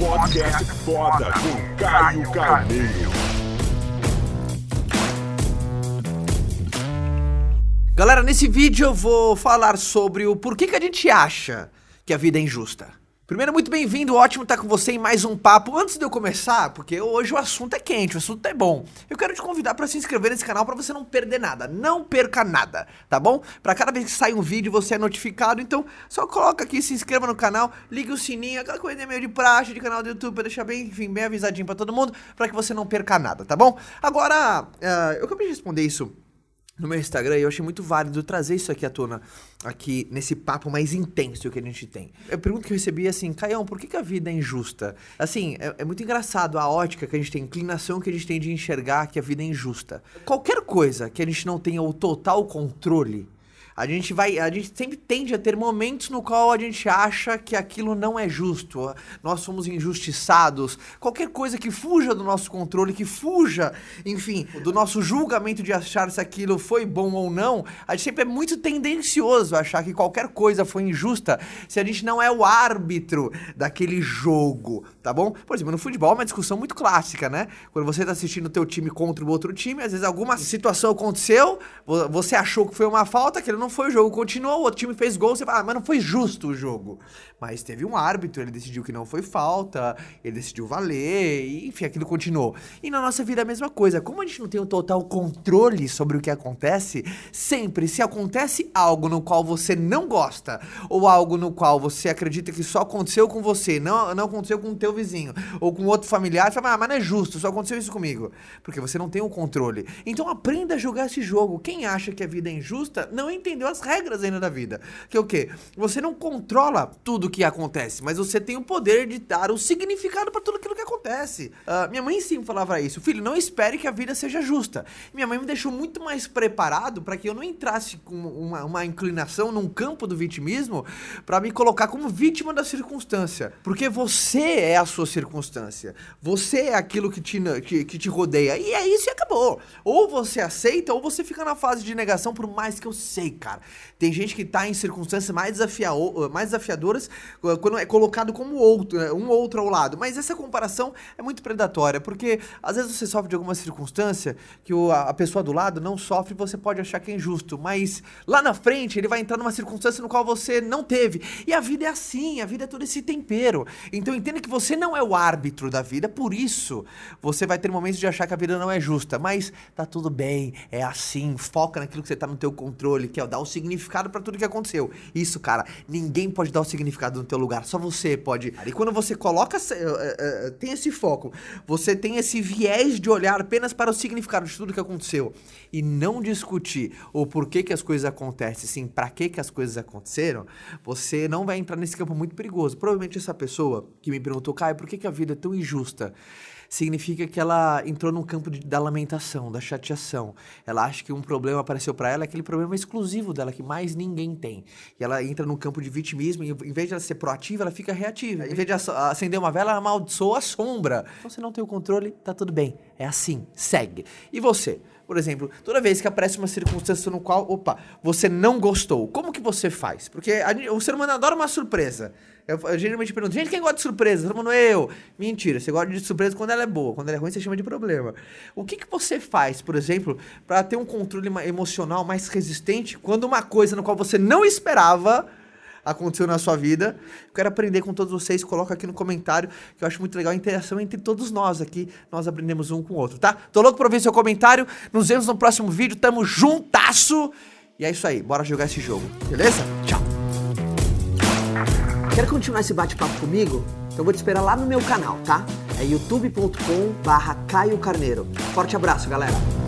Podcast foda com Caio Carneiro. Galera, nesse vídeo eu vou falar sobre o porquê que a gente acha que a vida é injusta. Primeiro, muito bem-vindo, ótimo estar com você em mais um papo. Antes de eu começar, porque hoje o assunto é quente, o assunto é bom, eu quero te convidar para se inscrever nesse canal para você não perder nada, não perca nada, tá bom? Para cada vez que sai um vídeo você é notificado, então só coloca aqui, se inscreva no canal, ligue o sininho, aquela coisa meio de praxe de canal do YouTube para deixar bem, enfim, bem avisadinho para todo mundo, para que você não perca nada, tá bom? Agora, uh, eu acabei de responder isso no meu Instagram e eu achei muito válido trazer isso aqui à tona, aqui nesse papo mais intenso que a gente tem. A pergunta que eu recebi assim, Caião, por que, que a vida é injusta? Assim, é, é, muito engraçado a ótica que a gente tem, a inclinação que a gente tem de enxergar que a vida é injusta. Qualquer coisa que a gente não tenha o total controle, a gente vai, a gente sempre tende a ter momentos no qual a gente acha que aquilo não é justo. Nós somos injustiçados. Qualquer coisa que fuja do nosso controle, que fuja, enfim, do nosso julgamento de achar se aquilo foi bom ou não, a gente sempre é muito tendencioso a achar que qualquer coisa foi injusta se a gente não é o árbitro daquele jogo, tá bom? Por exemplo, no futebol é uma discussão muito clássica, né? Quando você está assistindo o teu time contra o outro time, às vezes alguma situação aconteceu, você achou que foi uma falta, que ele não foi o jogo, continuou, o outro time fez gol, você fala, ah, mas não foi justo o jogo. Mas teve um árbitro, ele decidiu que não foi falta, ele decidiu valer, e, enfim, aquilo continuou. E na nossa vida é a mesma coisa. Como a gente não tem o um total controle sobre o que acontece, sempre se acontece algo no qual você não gosta, ou algo no qual você acredita que só aconteceu com você, não, não aconteceu com o teu vizinho, ou com outro familiar, você fala, ah, mas não é justo, só aconteceu isso comigo. Porque você não tem o um controle. Então aprenda a jogar esse jogo. Quem acha que a vida é injusta, não entendeu as regras ainda da vida. Que é o quê? Você não controla tudo que acontece, mas você tem o poder de dar o significado para tudo aquilo que acontece. Uh, minha mãe sempre falava isso, filho, não espere que a vida seja justa. Minha mãe me deixou muito mais preparado para que eu não entrasse com uma, uma inclinação num campo do vitimismo para me colocar como vítima da circunstância. Porque você é a sua circunstância. Você é aquilo que te, que, que te rodeia. E é isso e acabou. Ou você aceita, ou você fica na fase de negação, por mais que eu sei, cara. Tem gente que tá em circunstâncias mais, desafia mais desafiadoras quando é colocado como outro, né, um outro ao lado. Mas essa comparação é muito predatória, porque às vezes você sofre de alguma circunstância que o, a pessoa do lado não sofre você pode achar que é injusto, mas lá na frente ele vai entrar numa circunstância no qual você não teve. E a vida é assim, a vida é todo esse tempero. Então entenda que você não é o árbitro da vida, por isso você vai ter momentos de achar que a vida não é justa, mas tá tudo bem, é assim, foca naquilo que você tá no teu controle, que é dar o significado para tudo que aconteceu. Isso, cara, ninguém pode dar o significado no teu lugar, só você pode. E quando você coloca, uh, uh, tem esse foco, você tem esse viés de olhar apenas para o significado de tudo que aconteceu e não discutir o porquê que as coisas acontecem, sim, para que que as coisas aconteceram, você não vai entrar nesse campo muito perigoso. Provavelmente essa pessoa que me perguntou, Caio, por que, que a vida é tão injusta? Significa que ela entrou num campo de, da lamentação, da chateação. Ela acha que um problema apareceu para ela, aquele problema é exclusivo dela, que mais ninguém tem. E ela entra num campo de vitimismo, e em vez de ela ser proativa, ela fica reativa. Em vez de acender uma vela, ela amaldiçoa a sombra. Então você não tem o controle, tá tudo bem. É assim, segue. E você? Por exemplo, toda vez que aparece uma circunstância no qual, opa, você não gostou, como que você faz? Porque a, o ser humano adora uma surpresa. Eu, eu geralmente pergunto, gente, quem gosta de surpresa? Todo mundo, eu. Mentira, você gosta de surpresa quando ela é boa. Quando ela é ruim, você chama de problema. O que, que você faz, por exemplo, para ter um controle emocional mais resistente quando uma coisa no qual você não esperava aconteceu na sua vida. Quero aprender com todos vocês. Coloca aqui no comentário, que eu acho muito legal a interação entre todos nós aqui. Nós aprendemos um com o outro, tá? Tô louco pra ver seu comentário. Nos vemos no próximo vídeo. Tamo juntasso. E é isso aí. Bora jogar esse jogo. Beleza? Tchau. Quer continuar esse bate-papo comigo? Então vou te esperar lá no meu canal, tá? É youtube.com barra Caio Carneiro. Forte abraço, galera!